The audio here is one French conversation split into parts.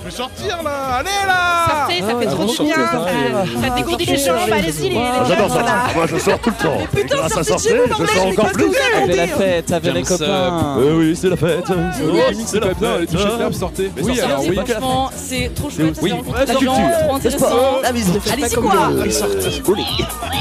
Je vais sortir là Allez là Sortez, ça fait trop bon, du bien. Ça, ça dégourdit les jambes. Allez-y, les, Ah, J'adore ça. là. Moi, je sors tout le temps. Mais putain, à sortez de chez sortir, vous, je bordel, sors encore plus. Avec la fête, avec les copains. Euh, oui, c'est la fête. Oui, c'est la fête. Les touches Ah. club, sortez. Oui, alors c'est oui. Franchement, c'est trop chouette. Oui, c'est la trop culture, trop intéressant. Allez-y quoi Allez, sortez.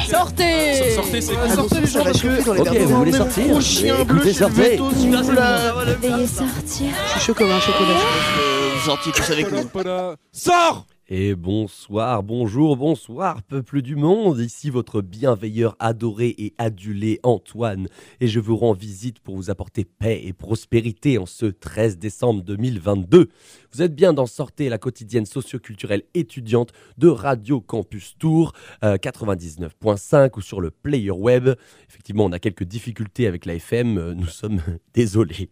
Sortez Sortez, c'est Ah, sortez les gens parce que Ok, vous voulez sortir chien Mais bleu sortez. Veuillez sortir. Je suis chaud comme un chocolat. Sortez tous avec nous. Voilà. Sors Et bonsoir, bonjour, bonsoir, peuple du monde. Ici votre bienveilleur adoré et adulé Antoine. Et je vous rends visite pour vous apporter paix et prospérité en ce 13 décembre 2022. Vous êtes bien dans Sortez, la quotidienne socioculturelle étudiante de Radio Campus Tour euh, 99.5 ou sur le player web. Effectivement, on a quelques difficultés avec la FM, euh, nous sommes désolés.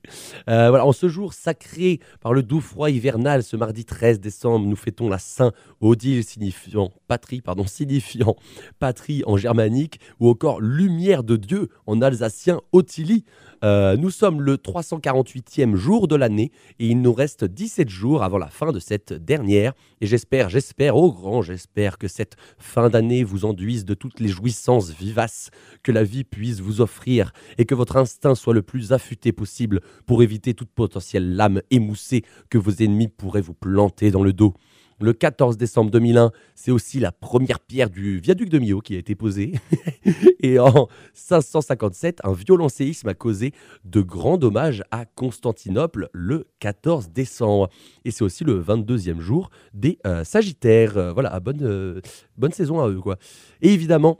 Euh, voilà, en ce jour sacré par le doux froid hivernal, ce mardi 13 décembre, nous fêtons la Saint-Odile, signifiant patrie, pardon, signifiant patrie en germanique, ou encore lumière de Dieu en alsacien Otili. Euh, nous sommes le 348e jour de l'année et il nous reste 17 jours avant la fin de cette dernière. Et j'espère, j'espère, au grand, j'espère que cette fin d'année vous enduise de toutes les jouissances vivaces que la vie puisse vous offrir et que votre instinct soit le plus affûté possible pour éviter toute potentielle lame émoussée que vos ennemis pourraient vous planter dans le dos. Le 14 décembre 2001, c'est aussi la première pierre du viaduc de Millau qui a été posée. Et en 557, un violent séisme a causé de grands dommages à Constantinople le 14 décembre. Et c'est aussi le 22e jour des euh, Sagittaires. Euh, voilà, bonne, euh, bonne saison à eux. quoi. Et évidemment,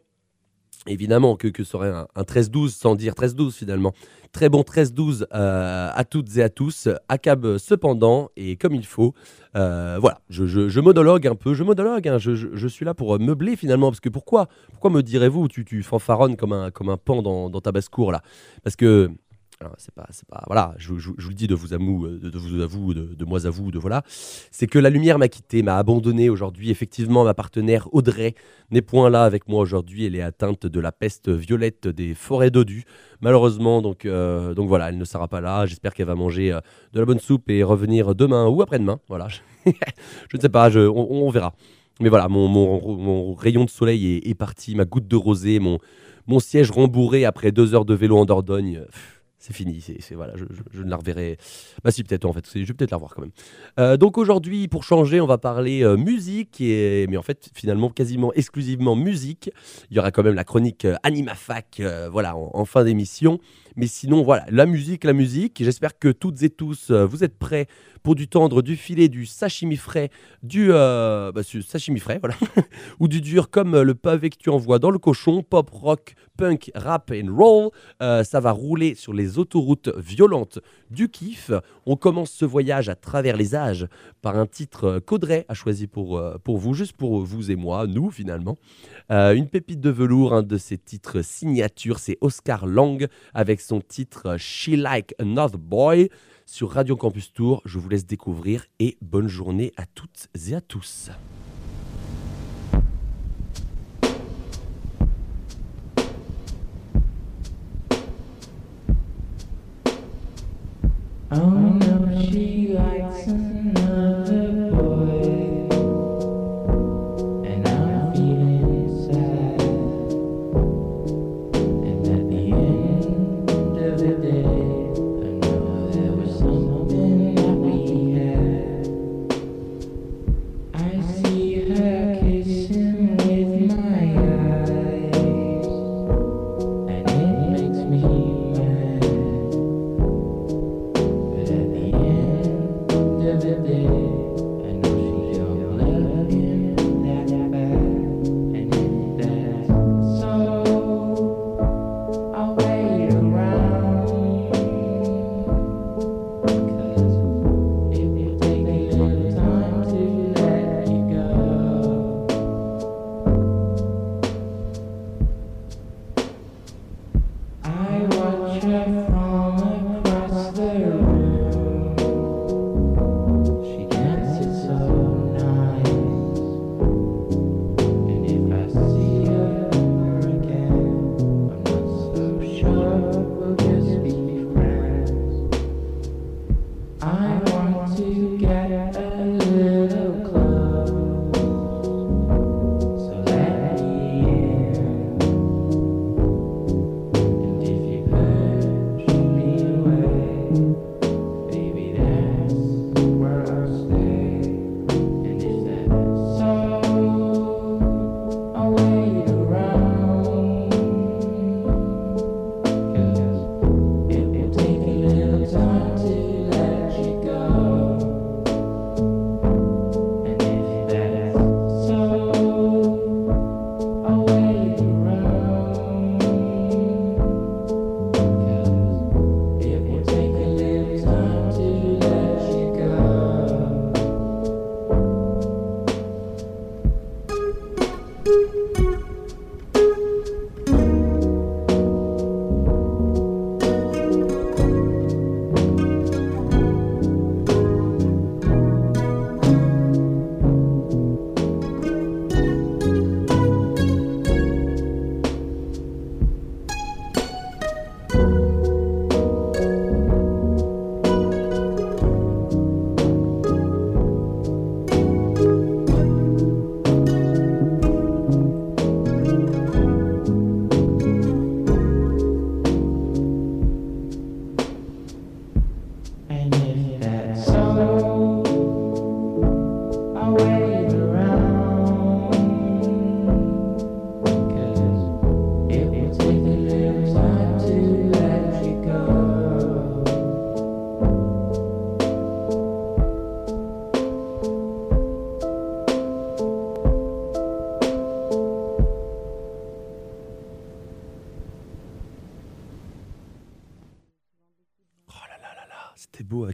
Évidemment que, que serait un, un 13-12 sans dire 13-12 finalement. Très bon 13-12 euh, à toutes et à tous. Accab cependant et comme il faut. Euh, voilà, je, je- monologue un peu, je monologue, hein, je, suis là pour euh, meubler finalement. Parce que pourquoi Pourquoi me direz-vous tu, tu fanfaronnes comme un, comme un pan dans ta basse-cour là? Parce que. Alors, C'est pas, c'est pas, voilà, je, vous le dis de vous à vous, de, de vous à vous, de, moi à vous, de voilà. C'est que la lumière m'a quitté, m'a abandonné aujourd'hui. Effectivement, ma partenaire Audrey n'est point là avec moi aujourd'hui. Elle est atteinte de la peste violette des forêts d'Odu. Malheureusement, donc, euh, donc voilà, elle ne sera pas là. J'espère qu'elle va manger euh, de la bonne soupe et revenir demain ou après-demain. Voilà, je ne sais pas, on, verra. Mais voilà, mon, rayon de soleil est, parti, ma goutte de rosée, mon, siège rembourré après deux heures de vélo en Dordogne. C'est fini, c'est voilà, je, je- ne la reverrai. Bah si peut-être en fait, je vais peut-être la revoir quand même. Euh, donc aujourd'hui, pour changer, on va parler euh, musique, et, mais en fait finalement quasiment exclusivement musique. Il y aura quand même la chronique euh, Animafac, voilà, en fin d'émission. Mais sinon, voilà, la musique, la musique. J'espère que toutes et tous, euh, vous êtes prêts pour du tendre, du filet, du sashimi frais, du euh, bah, sashimi frais, voilà, ou du dur comme euh, le pavé que tu envoies dans le cochon, pop, rock, punk, rap and roll. Euh, ça va rouler sur les autoroutes violentes du kiff. On commence ce voyage à travers les âges par un titre qu'Audrey a choisi pour, pour vous, juste pour vous et moi, nous finalement. Une pépite de velours, un de ses titres signatures, c'est Oscar Lang avec son titre euh, She Like Another Boy sur Radio Campus Tour. Je vous laisse découvrir et bonne journée à toutes et à tous. Oh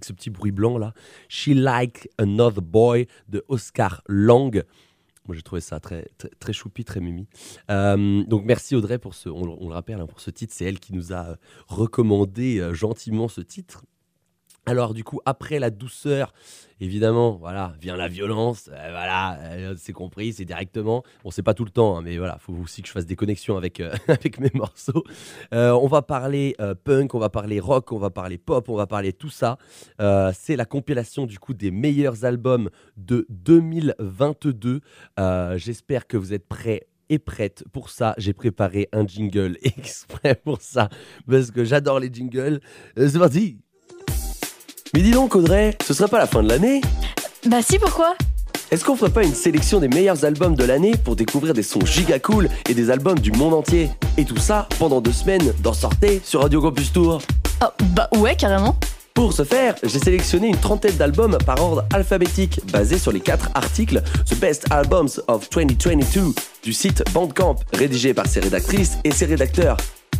ce petit bruit blanc là. She Like Another Boy de Oscar Lang. Moi j'ai trouvé ça très, très, choupi, très mimi. Euh, donc merci Audrey pour ce, on le rappelle, hein, pour ce titre. C'est elle qui nous a euh, recommandé euh, gentiment ce titre. Alors du coup, après la douceur, évidemment, voilà, vient la violence. euh, voilà, euh, c'est compris, c'est directement. Bon, c'est pas tout le temps, hein, mais voilà, faut aussi que je fasse des connexions avec euh, avec mes morceaux. On va parler punk, on va parler rock, on va parler pop, on va parler tout ça. C'est la compilation du coup des meilleurs albums de 2022. Euh, J'espère que vous êtes prêts et prête pour ça. J'ai préparé un jingle exprès pour ça parce que j'adore les jingles. C'est parti. Mais dis donc Audrey, ce serait pas la fin de l'année? Bah si, pourquoi? Est-ce qu'on ferait pas une sélection des meilleurs albums de l'année pour découvrir des sons giga cool et des albums du monde entier? Et tout ça pendant deux semaines dans Sortez sur Radio Campus Tour Oh, bah ouais, carrément. Pour ce faire, j'ai sélectionné une trentaine d'albums par ordre alphabétique, basés sur les quatre articles The Best Albums of 2022 du site Bandcamp, rédigé par ses rédactrices et ses rédacteurs.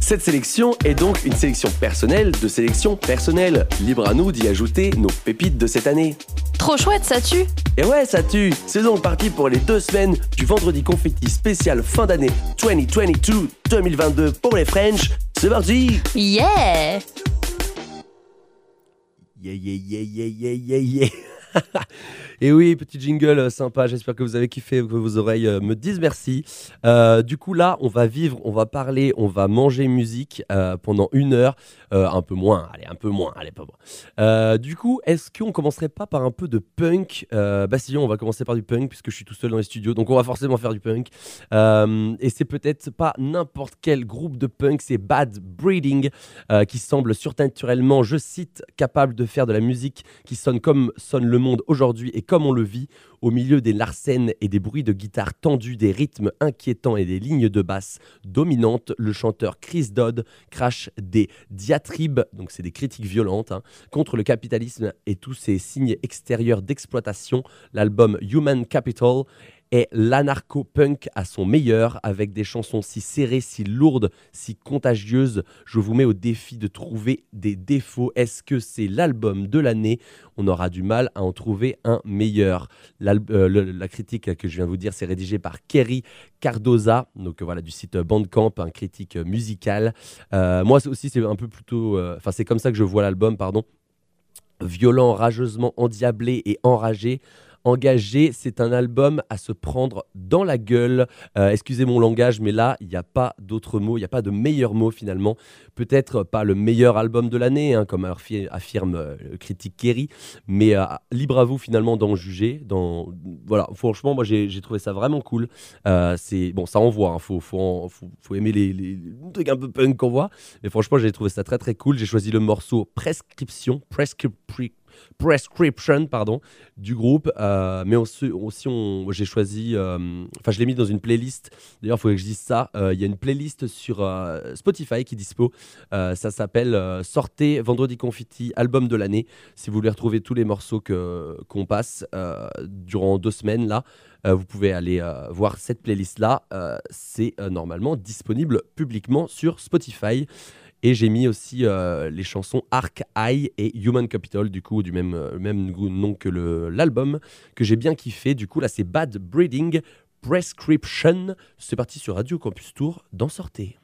Cette sélection est donc une sélection personnelle de sélection personnelle. Libre à nous d'y ajouter nos pépites de cette année. Trop chouette, ça tue. Et ouais, ça tue C'est donc parti pour les deux semaines du vendredi confetti spécial fin d'année 2022-2022 pour les French. C'est parti Yeah Yeah, yeah, yeah, yeah, yeah, yeah, yeah. Et oui, petit jingle euh, sympa. J'espère que vous avez kiffé, que vos oreilles euh, me disent merci. Euh, du coup, là, on va vivre, on va parler, on va manger musique pendant une heure. Euh, un peu moins, allez, un peu moins, allez, pas moins. Euh, du coup, est-ce qu'on commencerait pas par un peu de punk? Euh, si, on va commencer par du punk, puisque je suis tout seul dans les studios. Donc, on va forcément faire du punk. Et c'est peut-être pas n'importe quel groupe de punk, c'est Bad Breeding, qui semble surnaturellement, je cite, capable de faire de la musique qui sonne comme sonne le monde aujourd'hui et comme on le vit, au milieu des larcènes et des bruits de guitare tendus, des rythmes inquiétants et des lignes de basse dominantes, le chanteur Chris Dodd crache des diatribes, donc c'est des critiques violentes, hein, contre le capitalisme et tous ses signes extérieurs d'exploitation. L'album Human Capital est l'anarcho-punk à son meilleur, avec des chansons si serrées, si lourdes, si contagieuses. Je vous mets au défi de trouver des défauts. Est-ce que c'est l'album de l'année? On aura du mal à en trouver un meilleur. Euh, la critique que je viens de vous dire, c'est rédigé par Kerry Cardoza, donc euh, voilà du site Bandcamp, un critique musical. Euh, moi aussi, c'est un peu plutôt, enfin c'est comme ça que je vois l'album, pardon. Violent, rageusement endiablé et enragé. Engagé, c'est un album à se prendre dans la gueule. Euh, excusez mon langage, mais là, il n'y a pas d'autre mot, il n'y a pas de meilleur mot finalement. Peut-être pas le meilleur album de l'année, hein, comme affi- affirme euh, le critique Kerry, mais euh, libre à vous finalement d'en juger. Dans... Voilà, franchement, moi j'ai trouvé ça vraiment cool. Euh, c'est bon, ça envoie, il faut, faut, aimer les, les- trucs un peu punk qu'on voit. Mais franchement, j'ai trouvé ça très très cool. J'ai choisi le morceau Prescription, Prescri- Pre- Prescription, pardon, du groupe. Euh, mais aussi, aussi on- j'ai choisi, euh, enfin, je l'ai mis dans une playlist. D'ailleurs, il faut que je dise ça. Euh, Il y a une playlist sur Spotify qui est dispo. Ça s'appelle Sortez Vendredi Confetti, album de l'année. Si vous voulez retrouver tous les morceaux que qu'on passe durant deux semaines là. vous pouvez aller voir cette playlist-là. Euh, c'est normalement disponible publiquement sur Spotify. Et j'ai mis aussi euh, les chansons Arc Eye et Human Capital, du coup, du même, euh, même nom que l'album, que j'ai bien kiffé. Du coup, là, c'est Bad Breeding Prescription. C'est parti sur Radio Campus Tour, d'en sortez.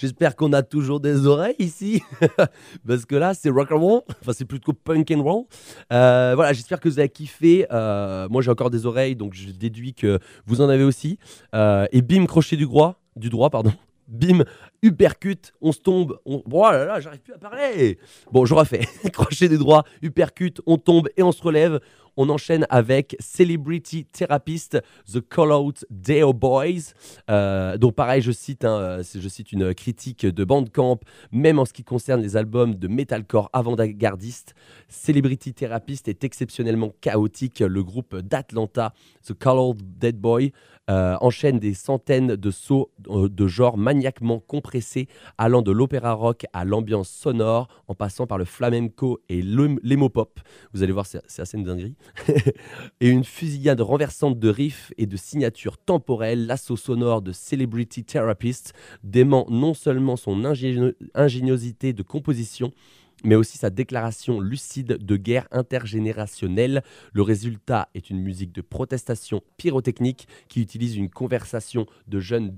J'espère qu'on a toujours des oreilles ici, parce que là c'est rock and roll, enfin c'est plutôt punk and roll. Euh, voilà, j'espère que vous avez kiffé. Euh, moi j'ai encore des oreilles, donc je déduis que vous en avez aussi. Euh, et bim, crochet du droit, du droit, pardon. Bim, uppercut, on se tombe. On... Oh là là, j'arrive plus à parler. Bon, je refais. crochet du droit, uppercut, on tombe et on se relève. On enchaîne avec Celebrity Therapist, The Call Out Deo Boys. Euh, donc pareil, je cite, hein, euh, je cite une critique de Bandcamp, même en ce qui concerne les albums de metalcore avant-gardiste. Celebrity Therapist est exceptionnellement chaotique. Le groupe d'Atlanta, The Call Out Dead Boy, euh, enchaîne des centaines de sauts de genre maniaquement compressés, allant de l'opéra rock à l'ambiance sonore, en passant par le flamenco et l'em- l'emo-pop. Vous allez voir, c'est assez une dinguerie. et une fusillade renversante de riffs et de signatures temporelles, l'assaut sonore de Celebrity Therapist dément non seulement son ingénio- ingéniosité de composition, mais aussi sa déclaration lucide de guerre intergénérationnelle. Le résultat est une musique de protestation pyrotechnique qui utilise une conversation de jeunes,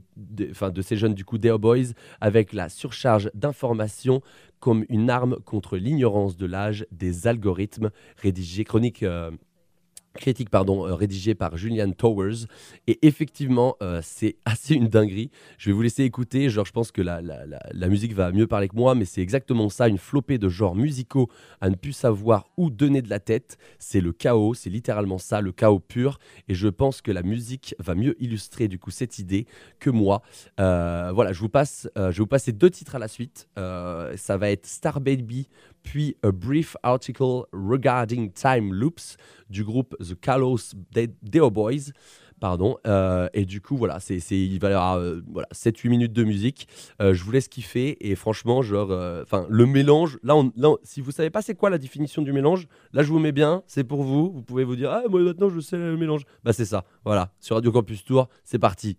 ces jeunes du coup Deo Boys avec la surcharge d'informations comme une arme contre l'ignorance de l'âge des algorithmes. Rédigé chronique. euh, critique pardon, euh, rédigée par Julian Towers. Et effectivement, euh, c'est assez une dinguerie. Je vais vous laisser écouter. Genre, je pense que la, la- musique va mieux parler que moi, mais c'est exactement ça, une flopée de genres musicaux à ne plus savoir où donner de la tête. C'est le chaos, c'est littéralement ça, le chaos pur. Et je pense que la musique va mieux illustrer du coup cette idée que moi. Euh, voilà, je vous passe, je vais vous passer deux titres à la suite. Ça va être Star Baby, puis A Brief Article Regarding Time Loops du groupe The Kalos De- Deo Boys. Pardon. Euh, et du coup, voilà, c'est, il va y avoir euh, voilà, 7-8 minutes de musique. Euh, je vous laisse kiffer. Et franchement, genre, enfin, le mélange, là, si vous savez pas c'est quoi la définition du mélange, là, je vous mets bien, c'est pour vous. Vous pouvez vous dire, ah, moi maintenant, je sais le mélange. Bah, c'est ça. Voilà. Sur Radio Campus Tour, c'est parti.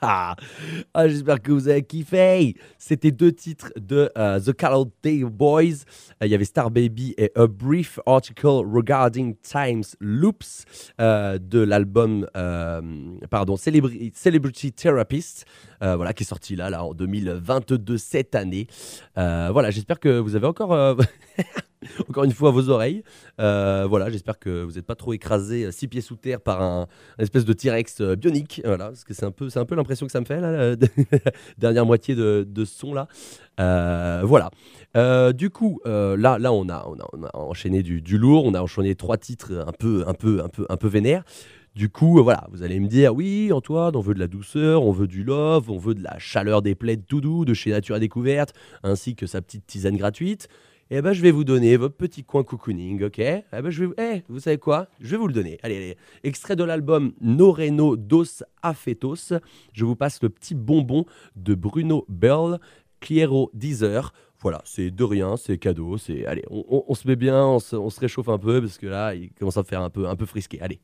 Ah, J'espère que vous avez kiffé. C'était deux titres de euh, The Carol Day Boys. Euh, Il y avait Star Baby et A Brief Article Regarding Times Loops euh, de l'album pardon Celebri- Celebrity Therapist. voilà, qui est sorti là, là en 2022 cette année. Voilà, j'espère que vous avez encore, encore une fois vos oreilles. Euh, voilà, j'espère que vous n'êtes pas trop écrasé euh, six pieds sous terre par un, espèce de T-Rex euh, bionique. Voilà, parce que c'est un peu, c'est un peu l'impression que ça me fait la dernière moitié de, ce son là. Voilà. Du coup, là, là, on a, enchaîné du, lourd. On a enchaîné trois titres un peu, un peu, un peu, un peu vénères. Du coup, voilà, vous allez me dire, oui, Antoine, on veut de la douceur, on veut du love, on veut de la chaleur des plaids tout doux de chez Nature et Découverte, ainsi que sa petite tisane gratuite. Eh ben, je vais vous donner votre petit coin cocooning, ok? Eh ben, je vais, eh, vous savez quoi? Je vais vous le donner. Allez, allez. Extrait de l'album Noreno dos Afetos. Je vous passe le petit bonbon de Bruno Bell, Cliero Deezer. Voilà, c'est de rien, c'est cadeau, c'est allez, on se met bien, on se, on se réchauffe un peu parce que là, il commence à faire un peu, un peu frisqué. Allez.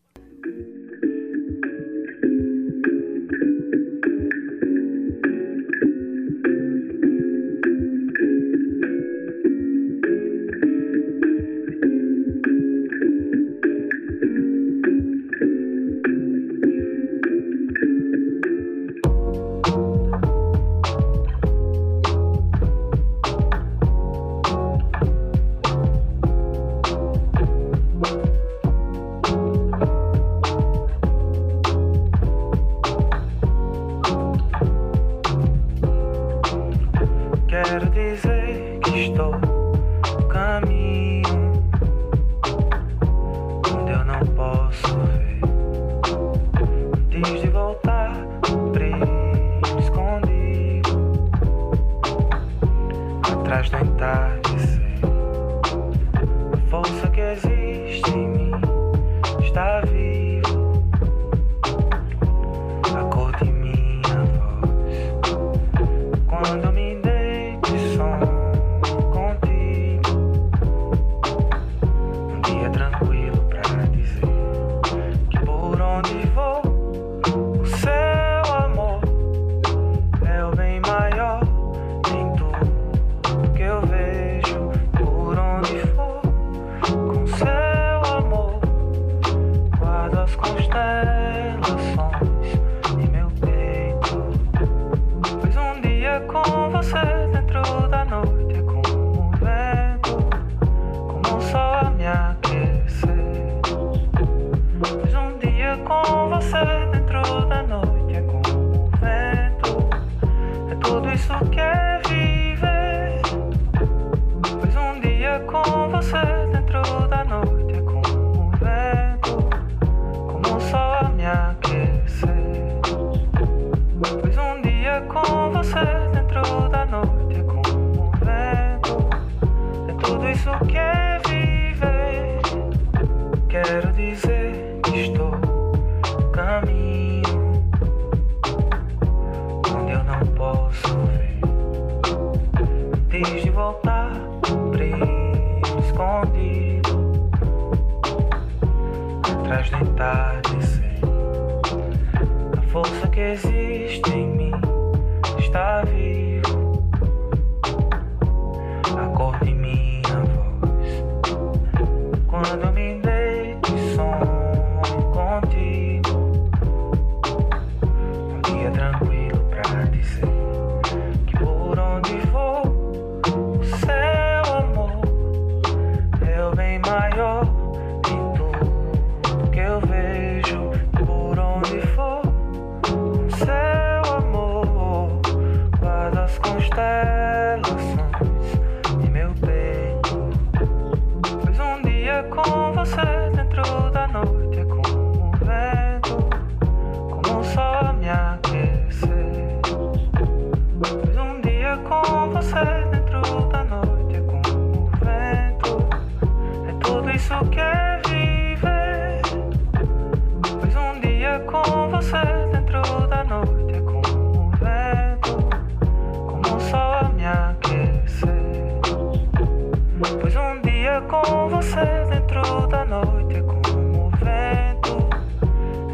Você dentro da noite é como um vento,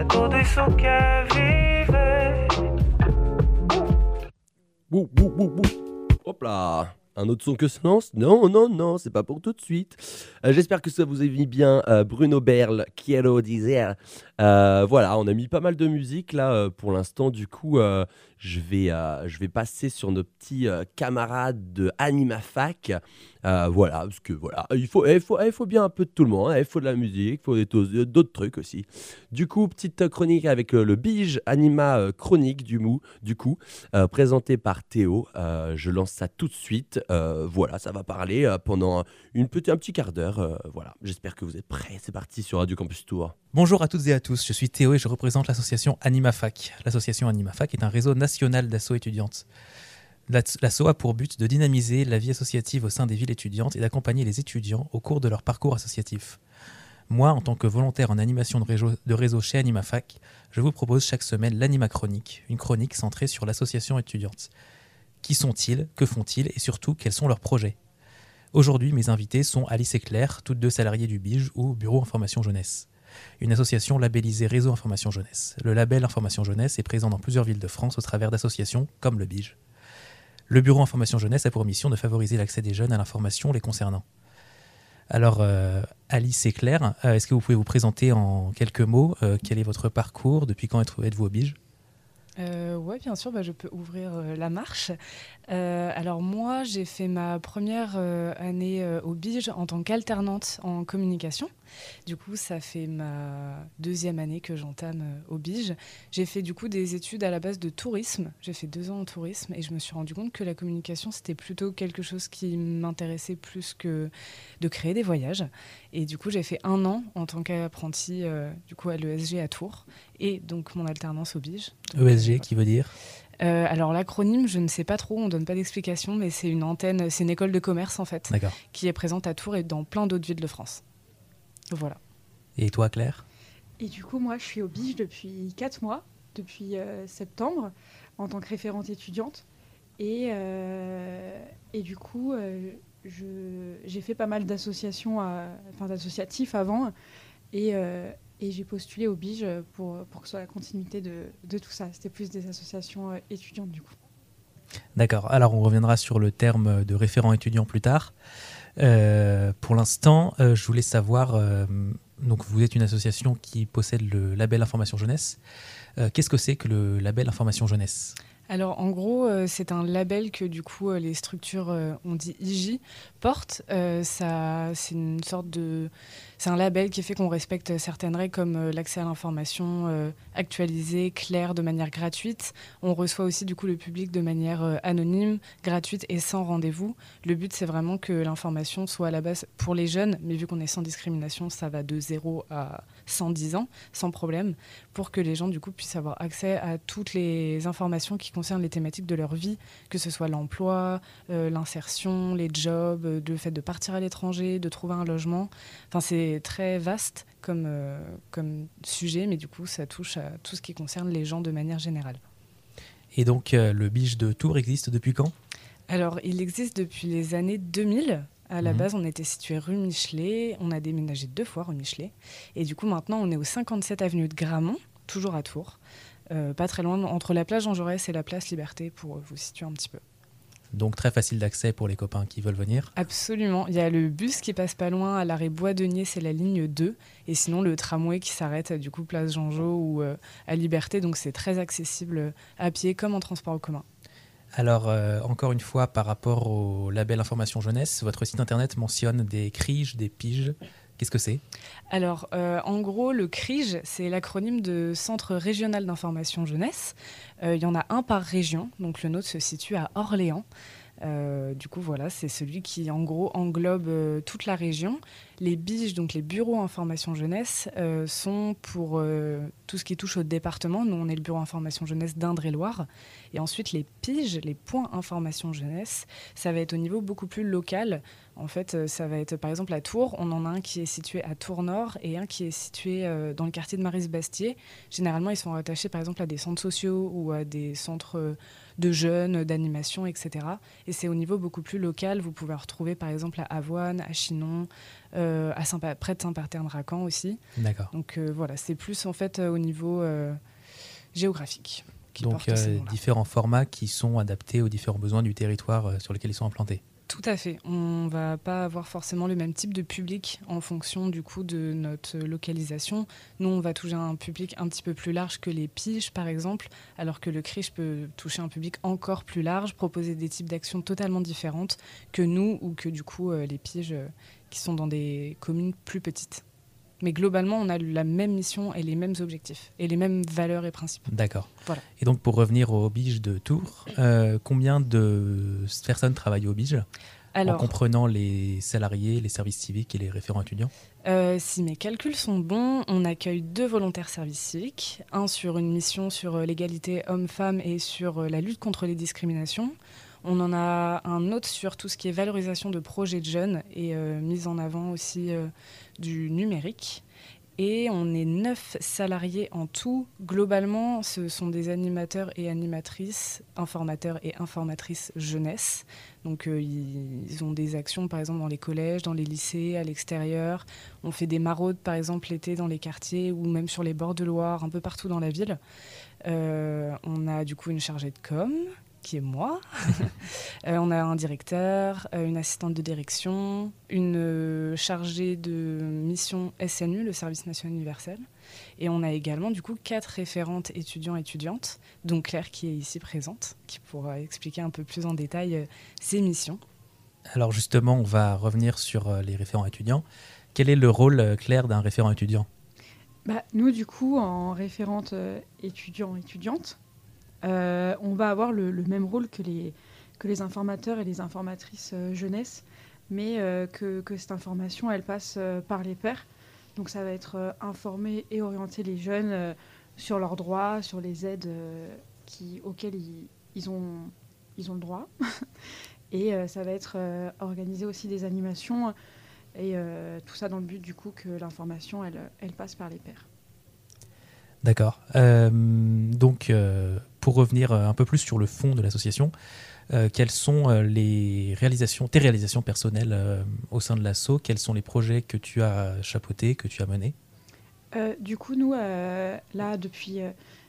é tudo isso que é viver. Bouh, bouh, bouh, bouh. Hop là un autre son que ce lance? Non, non, non, c'est pas pour tout de suite. Euh, J'espère que ça vous a mis bien. euh, Bruno Berl, Quiero dizer. Euh, voilà, on a mis pas mal de musique là euh, pour l'instant. Du coup, euh, je, vais, vais passer sur nos petits camarades de AnimaFac. Voilà, parce que voilà, il faut, il, faut, il faut bien un peu de tout le monde. hein. Il faut de la musique, il faut d'autres trucs aussi. Du coup, petite chronique avec le Bige Anima Chronique du, mou, du coup, présenté par Théo. Je lance ça tout de suite. Voilà, ça va parler pendant une un petit quart d'heure. voilà, j'espère que vous êtes prêts. C'est parti sur Radio Campus Tour. Bonjour à toutes et à tous, je suis Théo et je représente l'association AnimaFac. L'association AnimaFac est un réseau national d'assauts étudiantes. L'ass- L'asso a pour but de dynamiser la vie associative au sein des villes étudiantes et d'accompagner les étudiants au cours de leur parcours associatif. Moi, en tant que volontaire en animation de réseau, de réseau chez AnimaFac, je vous propose chaque semaine l'Anima Chronique, une chronique centrée sur l'association étudiante. Qui sont-ils? Que font-ils? Et surtout, quels sont leurs projets? Aujourd'hui, mes invités sont Alice et Claire, toutes deux salariées du BIGE ou Bureau Information Jeunesse une association labellisée Réseau Information Jeunesse. Le label Information Jeunesse est présent dans plusieurs villes de France au travers d'associations comme le BIGE. Le Bureau Information Jeunesse a pour mission de favoriser l'accès des jeunes à l'information les concernant. Alors, euh, Alice et Claire, euh, est-ce que vous pouvez vous présenter en quelques mots euh, Quel est votre parcours Depuis quand êtes- êtes-vous au BIGE? Ouais, bien sûr, bah, je peux ouvrir la marche. Alors moi, j'ai fait ma première année au BIGE en tant qu'alternante en communication. Du coup, ça fait ma deuxième année que j'entame euh, au BIGE. J'ai fait du coup des études à la base de tourisme. J'ai fait deux ans en tourisme et je me suis rendu compte que la communication, c'était plutôt quelque chose qui m'intéressait plus que de créer des voyages. Et du coup, j'ai fait un an en tant qu'apprenti euh, du coup à l'ESG à Tours et donc mon alternance au BIGE. Donc, ESG, qui veut dire euh, alors l'acronyme, je ne sais pas trop, on donne pas d'explication, mais c'est une antenne, c'est une école de commerce en fait, qui est présente à Tours et dans plein d'autres villes de France. Voilà. Et toi, Claire? Et du coup, moi, je suis au BIGE depuis 4 mois, depuis euh, septembre, en tant que référente étudiante. Et, euh, et du coup, euh, je- j'ai fait pas mal d'associations, enfin d'associatifs avant. Et, euh, et j'ai postulé au BIGE pour, pour que ce soit la continuité de, de tout ça. C'était plus des associations euh, étudiantes, du coup. D'accord. Alors, on reviendra sur le terme de référent étudiant plus tard. Euh, pour l'instant, euh, je voulais savoir, euh, donc vous êtes une association qui possède le label Information Jeunesse. Qu'est-ce que c'est que le label Information Jeunesse? Alors en gros, euh, c'est un label que du coup euh, les structures, euh, on dit IJ, portent. Ça, c'est une sorte de, c'est un label qui fait qu'on respecte certaines règles comme l'accès à l'information actualisée, claire, de manière gratuite. On reçoit aussi du coup le public de manière anonyme, gratuite et sans rendez-vous. Le but c'est vraiment que l'information soit à la base pour les jeunes, mais vu qu'on est sans discrimination, ça va de 0 à 110 ans, sans problème, pour que les gens du coup puissent avoir accès à toutes les informations qui concernent les thématiques de leur vie, que ce soit l'emploi, euh, l'insertion, les jobs, euh, le fait de partir à l'étranger, de trouver un logement. Enfin, c'est très vaste comme, euh, comme sujet, mais du coup, ça touche à tout ce qui concerne les gens de manière générale. Et donc, le Biche de Tours existe depuis quand? Alors, il existe depuis les années 2000. À la Mhm. base, on était situé rue Michelet. On a déménagé deux fois rue Michelet. Et du coup, maintenant, on est au 57 avenue de Gramont, toujours à Tours. Euh, pas très loin, entre la plage Jean Jaurès et la place Liberté, pour vous situer un petit peu. Donc, très facile d'accès pour les copains qui veulent venir. Absolument. Il y a le bus qui passe pas loin à l'arrêt Bois-Denier, c'est la ligne 2. Et sinon, le tramway qui s'arrête du coup place Jean-Jo ou euh, à Liberté. Donc, c'est très accessible euh, à pied comme en transport en commun. Alors, euh, encore une fois, par rapport au label Information Jeunesse, votre site internet mentionne des criges, des piges. Qu'est-ce que c'est? Alors, euh, en gros, le CRIJ, c'est l'acronyme de Centre régional d'information jeunesse. Euh, Il y en a un par région, donc le nôtre se situe à Orléans. Euh, du coup, voilà, c'est celui qui, en gros, englobe euh, toute la région. Les BIJ, donc les bureaux information jeunesse, euh, sont pour tout ce qui touche au département. Nous, on est le bureau information jeunesse d'Indre-et-Loire. Et ensuite, les PIGE, les points information jeunesse, ça va être au niveau beaucoup plus local. En fait, ça va être, par exemple, à Tours, on en a un qui est situé à Tours-Nord et un qui est situé dans le quartier de Maris-Bastier. Généralement, ils sont rattachés, par exemple, à des centres sociaux ou à des centres de jeunes, d'animation, etc. Et c'est au niveau beaucoup plus local. Vous pouvez retrouver, par exemple, à Avoine, à Chinon, euh, à Saint près de Saint-Paterne-Racan aussi. D'accord. Donc euh, voilà, c'est plus en fait euh, au niveau géographique. qui Donc, différents formats qui sont adaptés aux différents besoins du territoire sur lequel ils sont implantés. Tout à fait. On va pas avoir forcément le même type de public en fonction du coup de notre localisation. Nous, on va toucher un public un petit peu plus large que les piges, par exemple, alors que le CRIJ peut toucher un public encore plus large, proposer des types d'actions totalement différentes que nous ou que du coup euh, les piges euh, qui sont dans des communes plus petites. Mais globalement, on a la même mission et les mêmes objectifs et les mêmes valeurs et principes. D'accord. Voilà. Et donc, pour revenir au Bige de Tours, euh, combien de personnes travaillent au Bige Alors- En comprenant les salariés, les services civiques et les référents étudiants? Euh, si mes calculs sont bons, on accueille deux volontaires service civique, un sur une mission sur euh, l'égalité homme-femme et sur la lutte contre les discriminations. On en a un autre sur tout ce qui est valorisation de projets de jeunes et euh, mise en avant aussi euh, du numérique. Et on est neuf salariés en tout. Globalement, ce sont des animateurs et animatrices, informateurs et informatrices jeunesse. Donc euh, ils, ont des actions par exemple dans les collèges, dans les lycées, à l'extérieur. On fait des maraudes par exemple l'été dans les quartiers ou même sur les bords de Loire, un peu partout dans la ville. On a du coup une chargée de com qui est moi. Euh, on a un directeur, euh, une assistante de direction, une euh, chargée de mission SNU, le service national universel. Et on a également du coup quatre référentes étudiants étudiantes, dont Claire qui est ici présente, qui pourra expliquer un peu plus en détail euh, ses missions. Alors, justement, on va revenir sur euh, les référents étudiants. Quel est le rôle euh, clair d'un référent étudiant? Bah, nous, du coup, en référente euh, étudiant-étudiante, euh, on va avoir le, même rôle que les, informateurs et les informatrices euh, jeunesse, mais euh, que, cette information, elle passe par les pairs. Donc ça va être informer et orienter les jeunes sur leurs droits, sur les aides auxquelles ils, ont, le droit. et ça va être organiser aussi des animations et tout ça dans le but du coup que l'information, elle passe par les pairs. D'accord. Euh, donc, euh, pour revenir euh, un peu plus sur le fond de l'association, quelles sont les réalisations, tes réalisations personnelles au sein de l'asso? Quels sont les projets que tu as chapeautés, que tu as menés? Du coup, nous, là, depuis,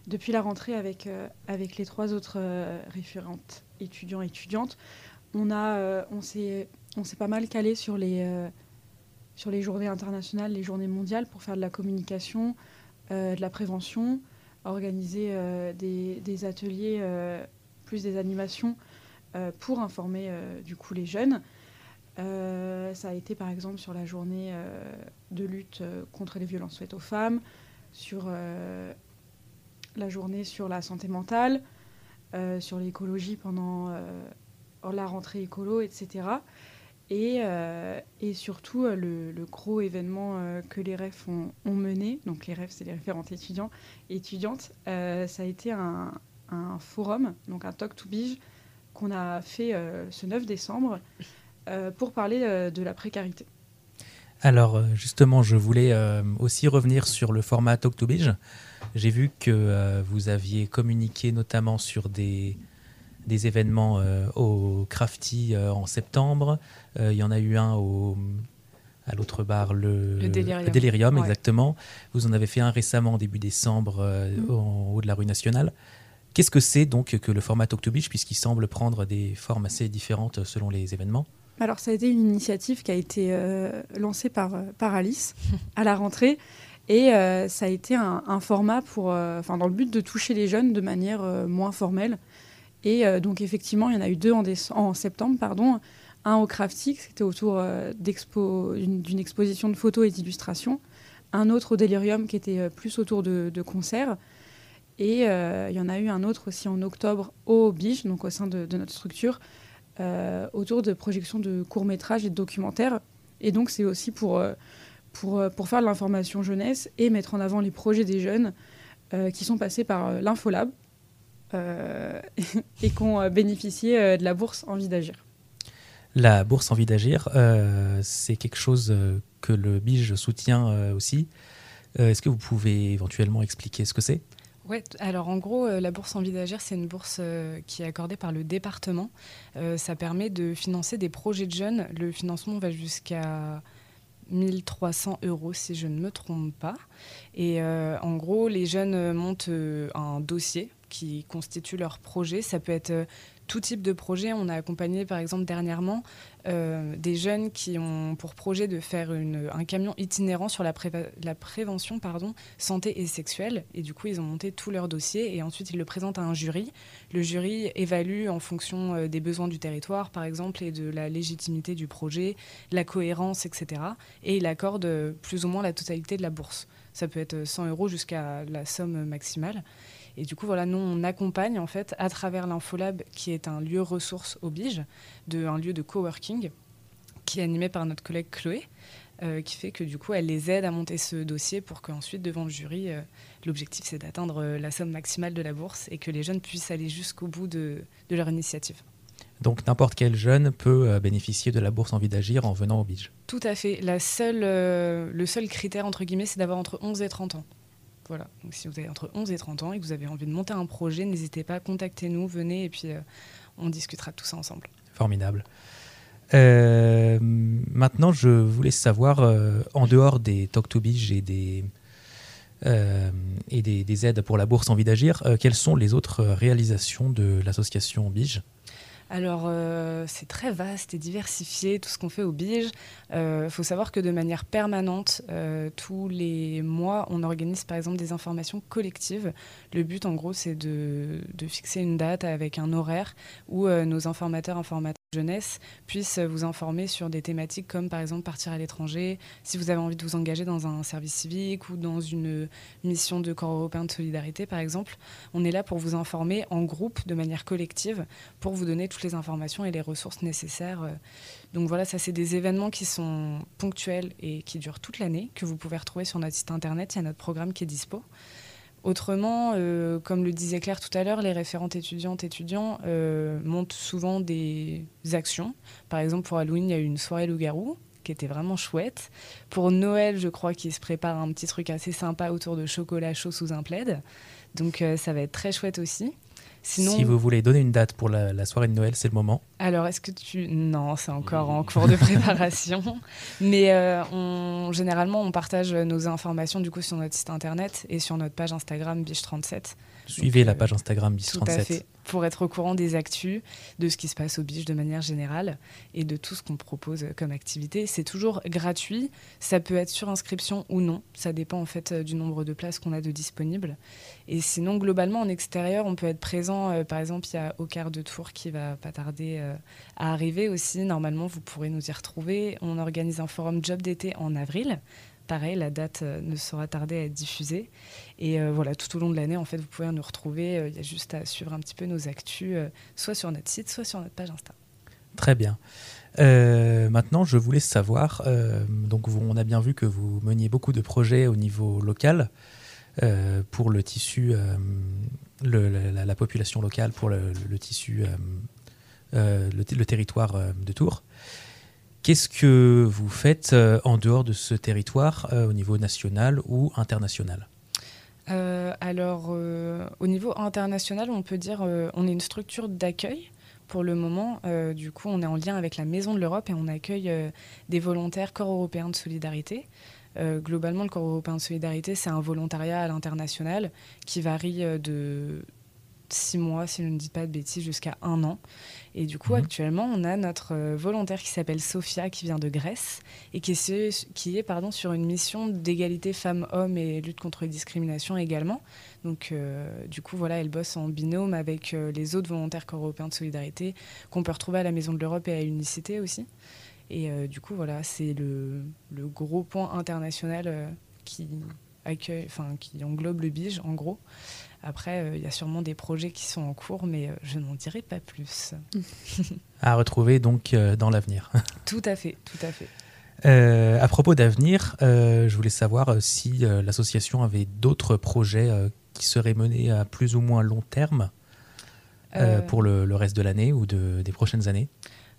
depuis la rentrée avec, avec les trois autres référentes étudiants et étudiantes, on, a, on s'est pas mal calé sur les, sur les journées internationales, les journées mondiales pour faire de la communication, de la prévention, organiser euh, des, ateliers euh, plus des animations euh, pour informer euh, du coup les jeunes. Euh, ça a été par exemple sur la journée euh, de lutte euh, contre les violences faites aux femmes, sur euh, la journée sur la santé mentale, euh, sur l'écologie pendant euh, la rentrée écolo, etc. Et, euh, et surtout, euh, le, gros événement euh, que les REF ont, mené, donc les REF, c'est les référentes étudiants et étudiantes, ça a été un, forum, donc un Talk to Bige, qu'on a fait ce 9 décembre pour parler de la précarité. Alors justement, je voulais aussi revenir sur le format Talk to Beige. J'ai vu que vous aviez communiqué notamment sur des, des événements euh, au Crafty euh, en septembre. Euh, il y en a eu un au, à l'autre bar, le, Le Delirium. Ouais. exactement. Vous en avez fait un récemment, début décembre, Mhm. en haut de la rue nationale. Qu'est-ce que c'est donc que le format Talk to Beige, puisqu'il semble prendre des formes assez différentes selon les événements Alors, ça a été une initiative qui a été euh, lancée par, par Alice à la rentrée. Et euh, ça a été un, un format pour, euh, dans le but de toucher les jeunes de manière moins formelle. Et euh, donc, effectivement, il y en a eu deux en, septembre. Pardon. Un au Crafty, c'était autour euh, d'une exposition de photos et d'illustrations. Un autre au Delirium, qui était euh, plus autour de, concerts. Et il y en a eu un autre aussi en octobre au Bige, donc au sein de, notre structure, autour de projections de courts-métrages et de documentaires. Et donc, c'est aussi pour, pour, faire de l'information jeunesse et mettre en avant les projets des jeunes qui sont passés par l'Infolab et qui ont euh, bénéficié euh, de la bourse Envie d'agir. La bourse Envie d'agir, euh, c'est quelque chose euh, que le Bige soutient euh, aussi. Euh, Est-ce que vous pouvez éventuellement expliquer ce que c'est? Ouais, alors en gros, euh, la bourse Envie d'agir, c'est une bourse euh, qui est accordée par le département. Euh, ça permet de financer des projets de jeunes. Le financement va jusqu'à 1300 euros, si je ne me trompe pas. Et euh, en gros, les jeunes euh, montent euh, un dossier qui constitue leur projet. Ça peut être euh, tout type de projet. On a accompagné, par exemple, dernièrement, euh, des jeunes qui ont pour projet de faire un camion itinérant sur la, la prévention pardon, santé et sexuelle. Et du coup, ils ont monté tout leur dossier et ensuite ils le présentent à un jury. Le jury évalue en fonction euh, des besoins du territoire, par exemple, et de la légitimité du projet, la cohérence, etc. Et il accorde plus ou moins la totalité de la bourse. Ça peut être 100 euros jusqu'à la somme maximale. Et du coup, voilà, nous, on accompagne en fait à travers l'Infolab, qui est un lieu ressource au Bige, de, un lieu de coworking, qui est animé par notre collègue Chloé, euh, qui fait que du coup, elle les aide à monter ce dossier pour qu'ensuite, devant le jury, euh, l'objectif c'est d'atteindre euh, la somme maximale de la bourse et que les jeunes puissent aller jusqu'au bout de, de leur initiative. Donc n'importe quel jeune peut bénéficier de la bourse Envie d'agir en venant au Bige. Tout à fait. La seule, le seul critère, entre guillemets, c'est d'avoir entre 11 et 30 ans. Voilà. Donc si vous avez entre 11 et 30 ans et que vous avez envie de monter un projet, n'hésitez pas, contactez-nous, venez et puis euh, on discutera de tout ça ensemble. Formidable. Euh, maintenant, je voulais savoir, euh, en dehors des Talk to Bige et des, des, des aides pour la bourse Envie d'agir, quelles sont les autres réalisations de l'association Bige Alors, euh, c'est très vaste et diversifié, tout ce qu'on fait au Bige. Il faut savoir que de manière permanente, euh, tous les mois, on organise par exemple des informations collectives. Le but, en gros, c'est de, de fixer une date avec un horaire où euh, nos informateurs, informatrices jeunesse puissent vous informer sur des thématiques comme par exemple partir à l'étranger, si vous avez envie de vous engager dans un service civique ou dans une mission de corps européen de solidarité par exemple. On est là pour vous informer en groupe, de manière collective, pour vous donner toutes les informations et les ressources nécessaires. Donc voilà, ça c'est des événements qui sont ponctuels et qui durent toute l'année, que vous pouvez retrouver sur notre site internet, il y a notre programme qui est dispo. Autrement, euh, comme le disait Claire tout à l'heure, les référentes étudiantes étudiants euh, montent souvent des actions. Par exemple, pour Halloween, il y a eu une soirée loup-garou qui était vraiment chouette. Pour Noël, je crois qu'il se prépare un petit truc assez sympa autour de chocolat chaud sous un plaid. Donc euh, ça va être très chouette aussi. Sinon, Si vous voulez donner une date pour la, la soirée de Noël, c'est le moment. Alors, est-ce que tu... Non, c'est encore en cours de préparation. Mais euh, on... généralement, on partage nos informations du coup sur notre site internet et sur notre page Instagram Biche37. Suivez Donc, la page Instagram Tout à bis37. fait. Pour être au courant des actus, de ce qui se passe au Biche de manière générale et de tout ce qu'on propose comme activité. C'est toujours gratuit. Ça peut être sur inscription ou non. Ça dépend en fait euh, du nombre de places qu'on a de disponibles. Et sinon, globalement, en extérieur, on peut être présent. euh, par exemple, il y a Au quart de tour qui va pas tarder euh, à arriver aussi. Normalement, vous pourrez nous y retrouver. On organise un forum job d'été en avril. Pareil, la date euh, ne sera tardée à être diffusée. Et euh, voilà, tout au long de l'année, en fait, vous pouvez nous retrouver. Euh, Il y a juste à suivre un petit peu nos actus, soit sur notre site, soit sur notre page Insta. Très bien. Maintenant, je voulais savoir, donc on a bien vu que vous meniez beaucoup de projets au niveau local pour le tissu, la, la population locale, pour le, tissu, le, territoire de Tours. Qu'est-ce que vous faites euh, en dehors de ce territoire euh, au niveau national ou international? Euh, alors, au niveau international, on peut dire euh, on est une structure d'accueil pour le moment. Du coup, on est en lien avec la Maison de l'Europe et on accueille des volontaires corps européen de solidarité. Globalement, le corps européen de solidarité, c'est un volontariat à l'international qui varie de six mois, si je ne dis pas de bêtises, jusqu'à un an. Et du coup, Mhm. actuellement, on a notre euh, volontaire qui s'appelle Sophia, qui vient de Grèce et qui est, qui est pardon, sur une mission d'égalité femmes-hommes et lutte contre les discriminations également. Donc, euh, du coup, voilà, elle bosse en binôme avec euh, les autres volontaires corps européens de solidarité qu'on peut retrouver à la Maison de l'Europe et à Unicité aussi. Et euh, du coup, voilà, c'est le, le gros point international qui accueille, enfin, qui englobe le Bige, en gros. Après, euh, il y a sûrement des projets qui sont en cours, mais euh, je n'en dirai pas plus. à retrouver donc euh, dans l'avenir tout à fait, tout à fait. Euh, à propos d'avenir, euh, je voulais savoir si euh, l'association avait d'autres projets qui seraient menés à plus ou moins long terme pour le, le reste de l'année ou de, des prochaines années.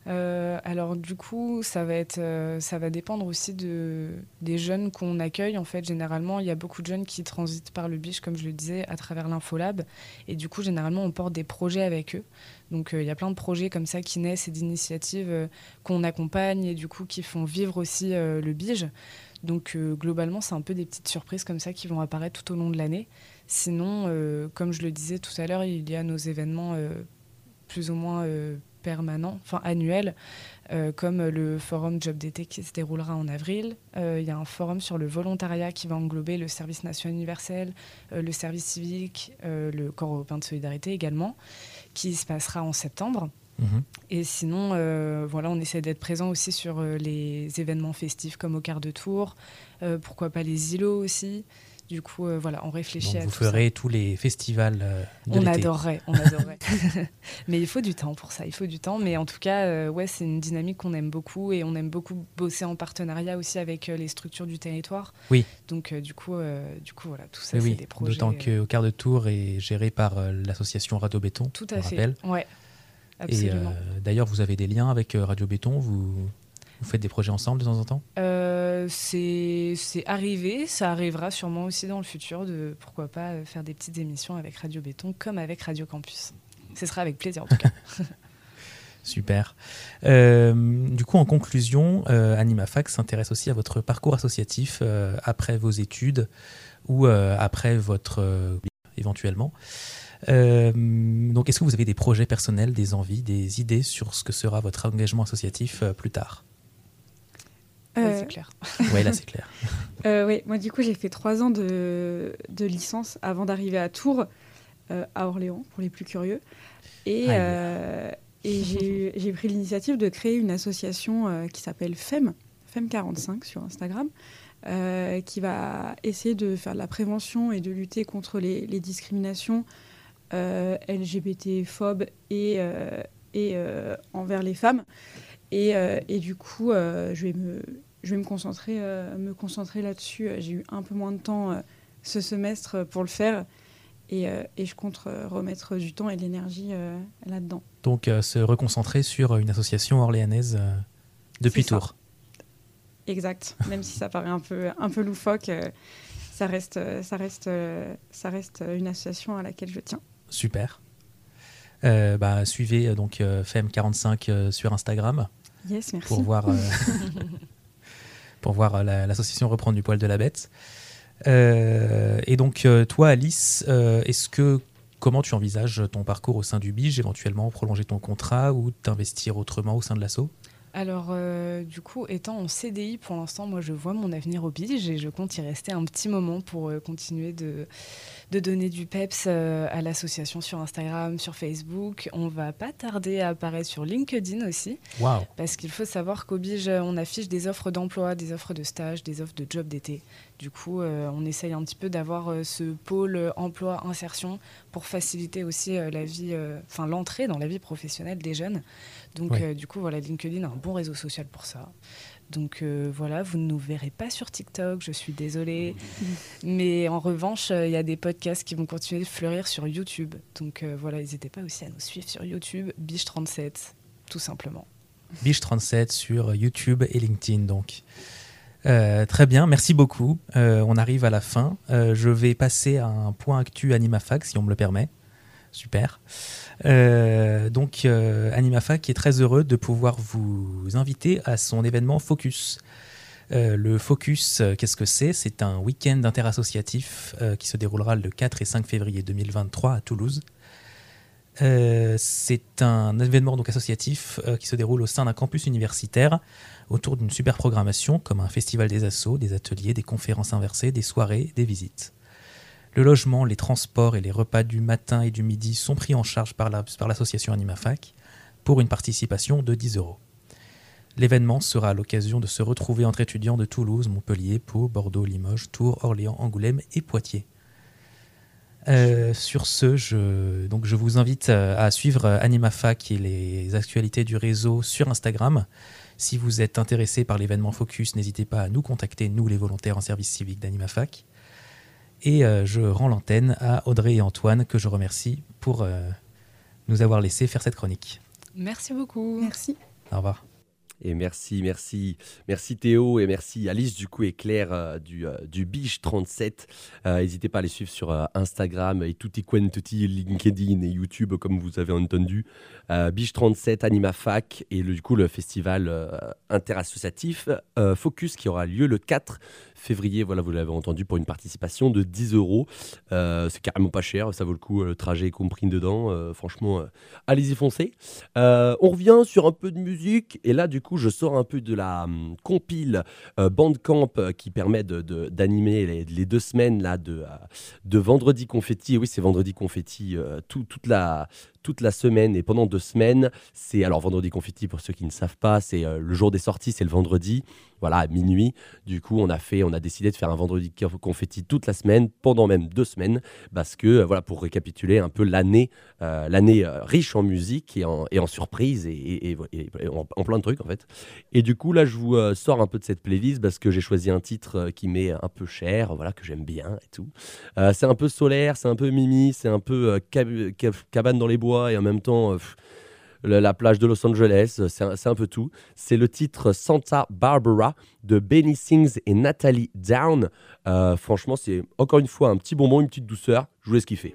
Euh, alors du coup, ça va être, euh, ça va dépendre aussi de des jeunes qu'on accueille. En fait, généralement, il y a beaucoup de jeunes qui transitent par le biche, comme je le disais, à travers l'infolab. Et du coup, généralement, on porte des projets avec eux. Donc, euh, il y a plein de projets comme ça qui naissent et d'initiatives qu'on accompagne et du coup qui font vivre aussi le bige. Donc, globalement, c'est un peu des petites surprises comme ça qui vont apparaître tout au long de l'année. Sinon, comme je le disais tout à l'heure, il y a nos événements plus ou moins permanents, enfin annuels, euh, comme le forum Job d'été qui se déroulera en avril. Euh, il y a un forum sur le volontariat qui va englober le service national universel, euh, le service civique, euh, le corps européen de solidarité également, qui se passera en septembre. Mhm. Et sinon, voilà, on essaie d'être présent aussi sur les événements festifs comme au quart de tour, pourquoi pas les îlots aussi. Du coup, euh, voilà, on réfléchit Donc à vous tout ça. ferez tous les festivals euh, de On adorerait, on adorerait. mais il faut du temps pour ça, il faut du temps. Mais en tout cas, euh, ouais, c'est une dynamique qu'on aime beaucoup et on aime beaucoup bosser en partenariat aussi avec les structures du territoire. Oui. Donc du coup, du coup voilà, tout ça, c'est oui, des projets. d'autant qu'au quart de tour est géré par l'association Radio Béton. Tout à fait. rappelle. Ouais, Et absolument. euh, d'ailleurs, vous avez des liens avec Radio Béton. Vous, vous faites des projets ensemble de temps en temps? Euh, c'est arrivé, ça arrivera sûrement aussi dans le futur de pourquoi pas euh, faire des petites émissions avec Radio Béton comme avec Radio Campus. Ce sera avec plaisir en tout cas. Super. Euh, du coup, en conclusion, euh, AnimaFac s'intéresse aussi à votre parcours associatif après vos études ou après votre éventuellement. Euh, donc, est-ce que vous avez des projets personnels, des envies, des idées sur ce que sera votre engagement associatif euh, plus tard? Ouais, Euh, c'est clair. Oui, là, c'est clair. Euh, oui, moi du coup j'ai fait trois ans de, de licence avant d'arriver à Tours, euh, à Orléans pour les plus curieux. Et, euh, et j'ai pris l'initiative de créer une association euh, qui s'appelle FEM, FEM45 sur Instagram, euh, qui va essayer de faire de la prévention et de lutter contre les, les discriminations euh, LGBT-phobes et, euh, et euh, envers les femmes. Et, euh, et du coup, euh, je vais me, je vais me concentrer, euh, me concentrer là-dessus. J'ai eu un peu moins de temps ce semestre pour le faire. Et, et je compte remettre du temps et de l'énergie là-dedans. Donc, se reconcentrer sur une association orléanaise depuis. Tours. Exact. Même si ça paraît un peu, un peu loufoque, ça, reste, ça, reste, ça reste une association à laquelle je tiens. Super. Euh, bah, suivez donc euh, FM45 euh, sur Instagram Yes, merci. pour voir, euh, pour voir euh, la- l'association reprendre du poil de la bête. Euh, et donc toi, Alice, est-ce que comment tu envisages ton parcours au sein du Bige, éventuellement prolonger ton contrat ou t'investir autrement au sein de l'asso? Alors, euh, du coup, étant en CDI pour l'instant, moi, je vois mon avenir au Bige et je compte y rester un petit moment pour euh, continuer de, de donner du peps euh, à l'association sur Instagram, sur Facebook. On va pas tarder à apparaître sur LinkedIn aussi. Parce qu'il faut savoir qu'au Bige, on affiche des offres d'emploi, des offres de stage, des offres de job d'été. Du coup, on essaye un petit peu d'avoir ce pôle emploi-insertion pour faciliter aussi la vie, enfin l'entrée dans la vie professionnelle des jeunes. Donc, Ouais. euh, du coup, voilà, LinkedIn a un bon réseau social pour ça. Donc euh, voilà, vous ne nous verrez pas sur TikTok, je suis désolée. Mais en revanche, euh, il y a des podcasts qui vont continuer de fleurir sur YouTube. Donc euh, voilà, n'hésitez pas aussi à nous suivre sur YouTube, Biche37, tout simplement. Biche37 sur YouTube et LinkedIn donc. Euh, très bien, merci beaucoup. Euh, on arrive à la fin. Euh, je vais passer à un point actu AnimaFac si on me le permet. Super. Euh, donc euh, AnimaFac est très heureux de pouvoir vous inviter à son événement Focus. Euh, le Focus, qu'est-ce que c'est? C'est un week-end interassociatif qui se déroulera le 4 et 5 février 2023 à Toulouse. C'est un événement donc associatif qui se déroule au sein d'un campus universitaire autour d'une super programmation comme un festival des assos, des ateliers, des conférences inversées, des soirées, des visites. Le logement, les transports et les repas du matin et du midi sont pris en charge par la- par l'association AnimaFac pour une participation de 10 euros. L'événement sera l'occasion de se retrouver entre étudiants de Toulouse, Montpellier, Pau, Bordeaux, Limoges, Tours, Orléans, Angoulême et Poitiers. Euh, sur ce, je, vous invite à suivre AnimaFac et les actualités du réseau sur Instagram. Si vous êtes intéressé par l'événement Focus, n'hésitez pas à nous contacter, nous les volontaires en service civique d'AnimaFac. Et euh, je rends l'antenne à Audrey et Antoine, que je remercie pour euh, nous avoir laissé faire cette chronique. Merci beaucoup. Merci. Au revoir. Et merci, merci, merci Théo et merci Alice du coup et Claire euh, du, euh, du Biche 37. Euh, N'hésitez pas à les suivre sur Instagram et tutti quanti, LinkedIn et YouTube comme vous avez entendu. Biche 37, AnimaFac et le, du coup le festival interassociatif Focus qui aura lieu le 4 février. Voilà, vous l'avez entendu pour une participation de 10 euros. C'est carrément pas cher, ça vaut le coup, le trajet compris dedans. Franchement, allez-y foncez. On revient sur un peu de musique et là du coup je sors un peu de la hum, compile euh, Bandcamp euh, qui permet de- de- d'animer les, deux semaines là de, euh, de vendredi confetti. Et oui c'est vendredi confetti euh, tout- toute la toute la semaine et pendant deux semaines. C'est alors vendredi confetti pour ceux qui ne savent pas, c'est euh, le jour des sorties, c'est le vendredi, voilà à minuit. Du coup, on a fait, on a décidé de faire un vendredi confetti toute la semaine, pendant même deux semaines, parce que euh, voilà pour récapituler un peu l'année, euh, l'année riche en musique et en, surprises et, en, plein de trucs en fait. Et du coup là, je vous sors un peu de cette playlist parce que j'ai choisi un titre qui m'est un peu cher, voilà que j'aime bien et tout. C'est un peu solaire, c'est un peu mimi, c'est un peu cab- cab- cabane dans les bois et en même temps. euh, la, la plage de Los Angeles, euh, c'est un, un peu tout. C'est le titre Santa Barbara de Benny Sings et Natalie Down. Euh, franchement, c'est encore une fois un petit bonbon, une petite douceur. Je vous laisse kiffer.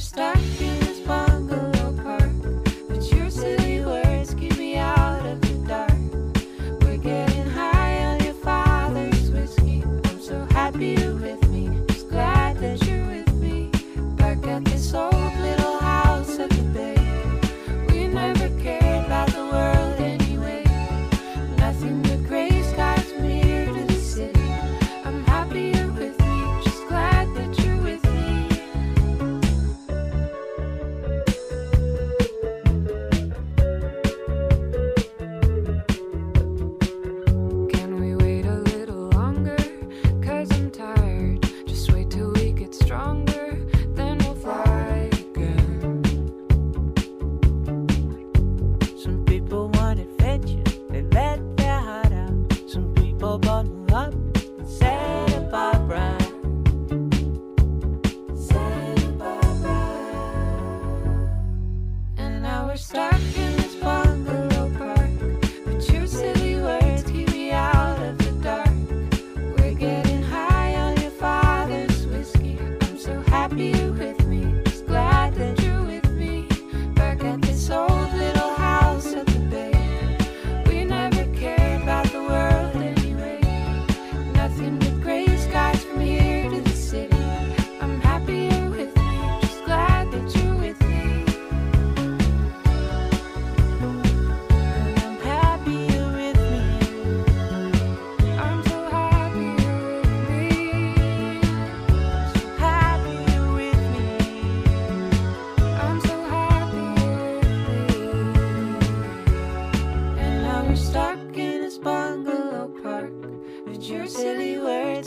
And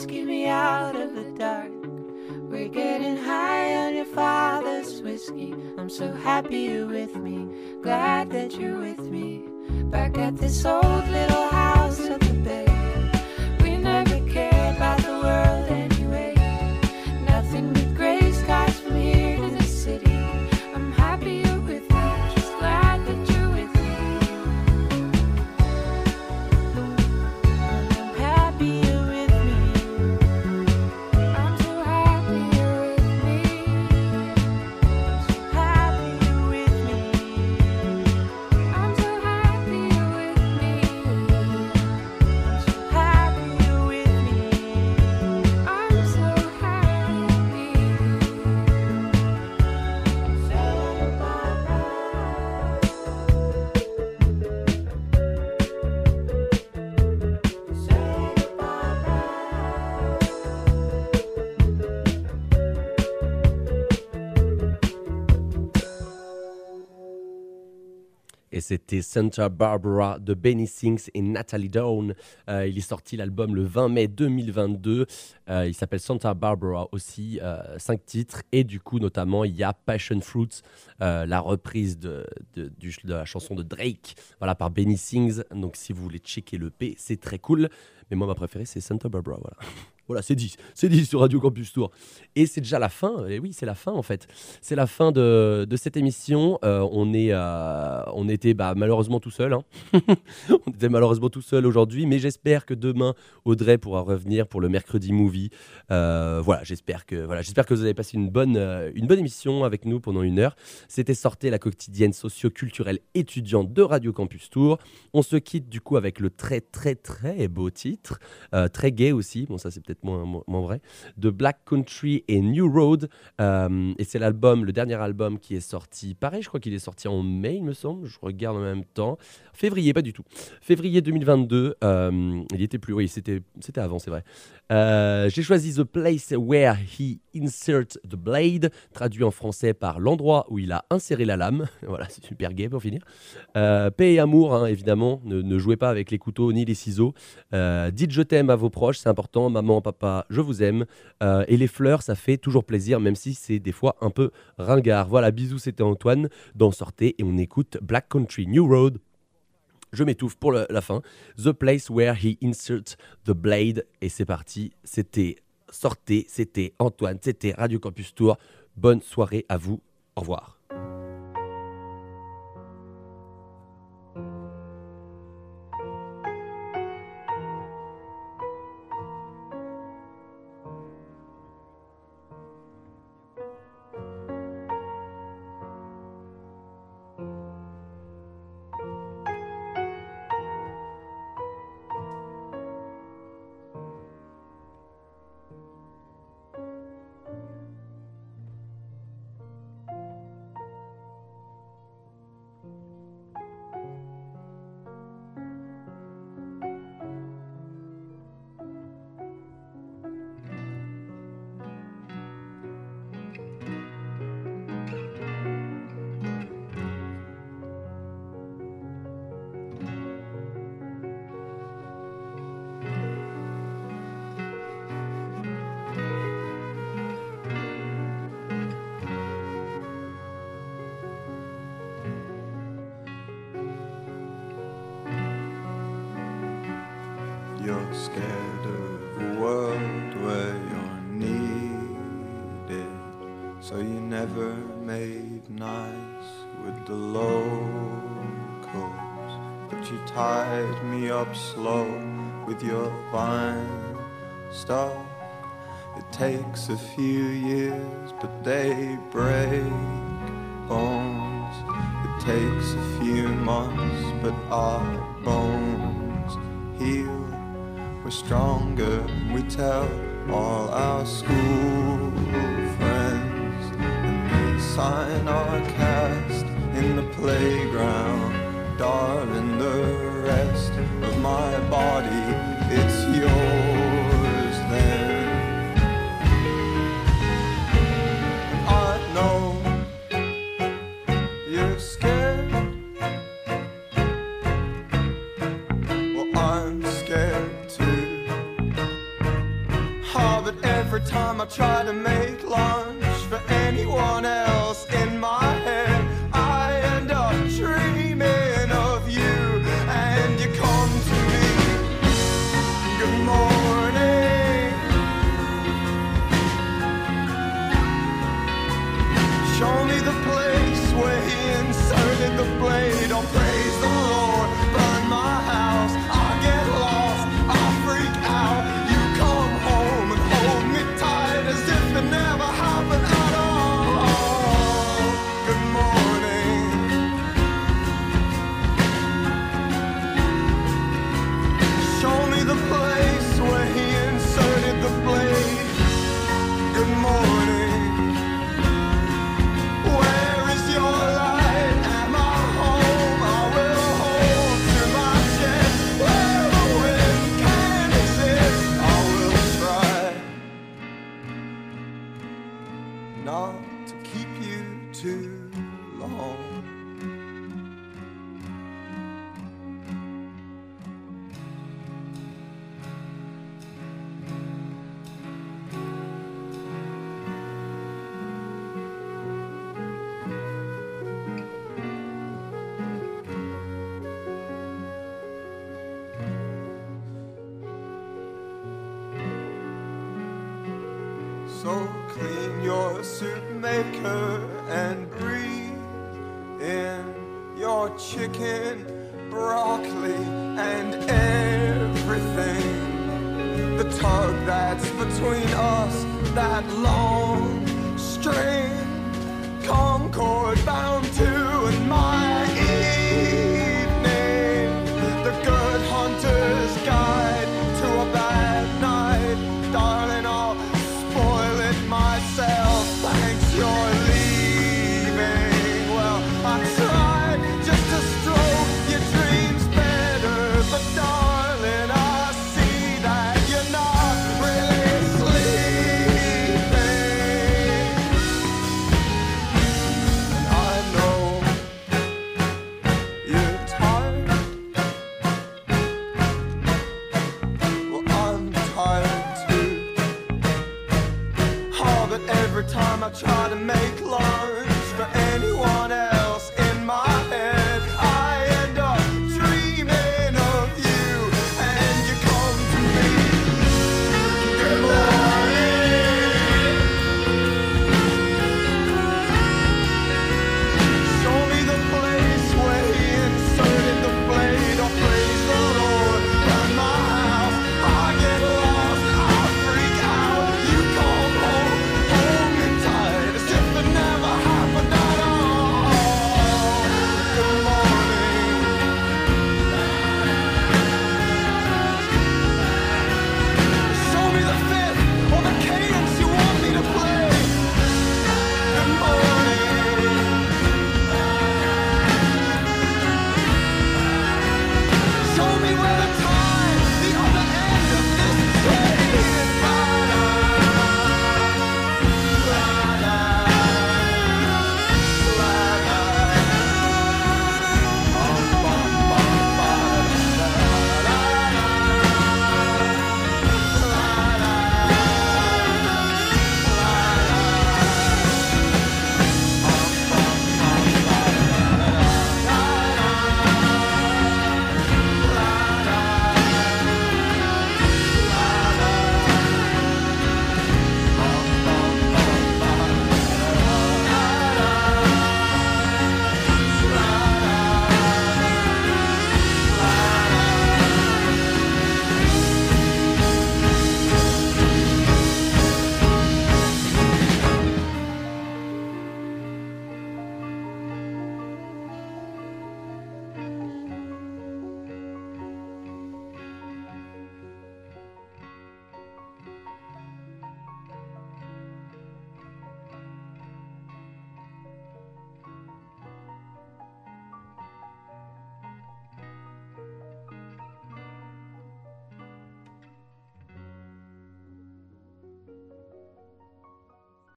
lights get me out of the dark. We're getting high on your father's whiskey. I'm so happy you're with me. Glad that you're with me. Back at this old little house c'était Santa Barbara de Benny Sings et Natalie Dawn. Euh, il est sorti l'album le 20 mai 2022. Euh, il s'appelle Santa Barbara aussi, euh, cinq titres. Et du coup, notamment, il y a Passion Fruits, la reprise de, la chanson de Drake voilà, par Benny Sings. Donc si vous voulez checker le P, c'est très cool. Mais moi, ma préférée, c'est Santa Barbara. Voilà, c'est dit, c'est dit sur Radio Campus Tour. Et c'est déjà la fin, et oui, c'est la fin en fait. C'est la fin de, de cette émission. Euh, on, est, euh, on était bah, malheureusement tout seul. hein. on était malheureusement tout seul aujourd'hui, mais j'espère que demain, Audrey pourra revenir pour le mercredi movie. Euh, voilà, j'espère que, voilà, que vous avez passé une bonne, une bonne émission avec nous pendant une heure. C'était Sortez la quotidienne socio-culturelle étudiante de Radio Campus Tour. On se quitte du coup avec le très très très beau titre, très gay aussi, bon ça c'est peut-être moins, vrai, de Black Country et New Road. Euh, et c'est l'album, le dernier album qui est sorti, pareil je crois qu'il est sorti en mai il me semble, je regarde en même temps. Février, pas du tout. Février 2022, euh, il était plus, oui c'était avant c'est vrai. Euh, J'ai choisi The Place Where He Insert the Blade, traduit en français par l'endroit où il a inséré la lame. voilà, c'est super gay pour finir. Euh, paix et amour, hein, évidemment. Ne, jouez pas avec les couteaux ni les ciseaux. Dites je t'aime à vos proches, c'est important. Maman, papa, je vous aime. Euh, et les fleurs, ça fait toujours plaisir, même si c'est des fois un peu ringard. Voilà, bisous, c'était Antoine dans Sortez et on écoute Black Country New Road. Je m'étouffe pour la fin. The Place Where He Inserts the Blade. Et c'est parti. C'était Sortez, c'était Antoine, c'était Radio Campus Tour. Bonne soirée à vous. Au revoir. You're scared of a world where you're needed. So you never made nice with the locals. But you tied me up slow with your vine stuff. It takes a few years, but they break bones. It takes a few months, but our bones heal. Stronger, we tell all our school friends, and they sign our cast in the playground. Darling, the rest of my body, it's yours time I try to make lunch for anyone else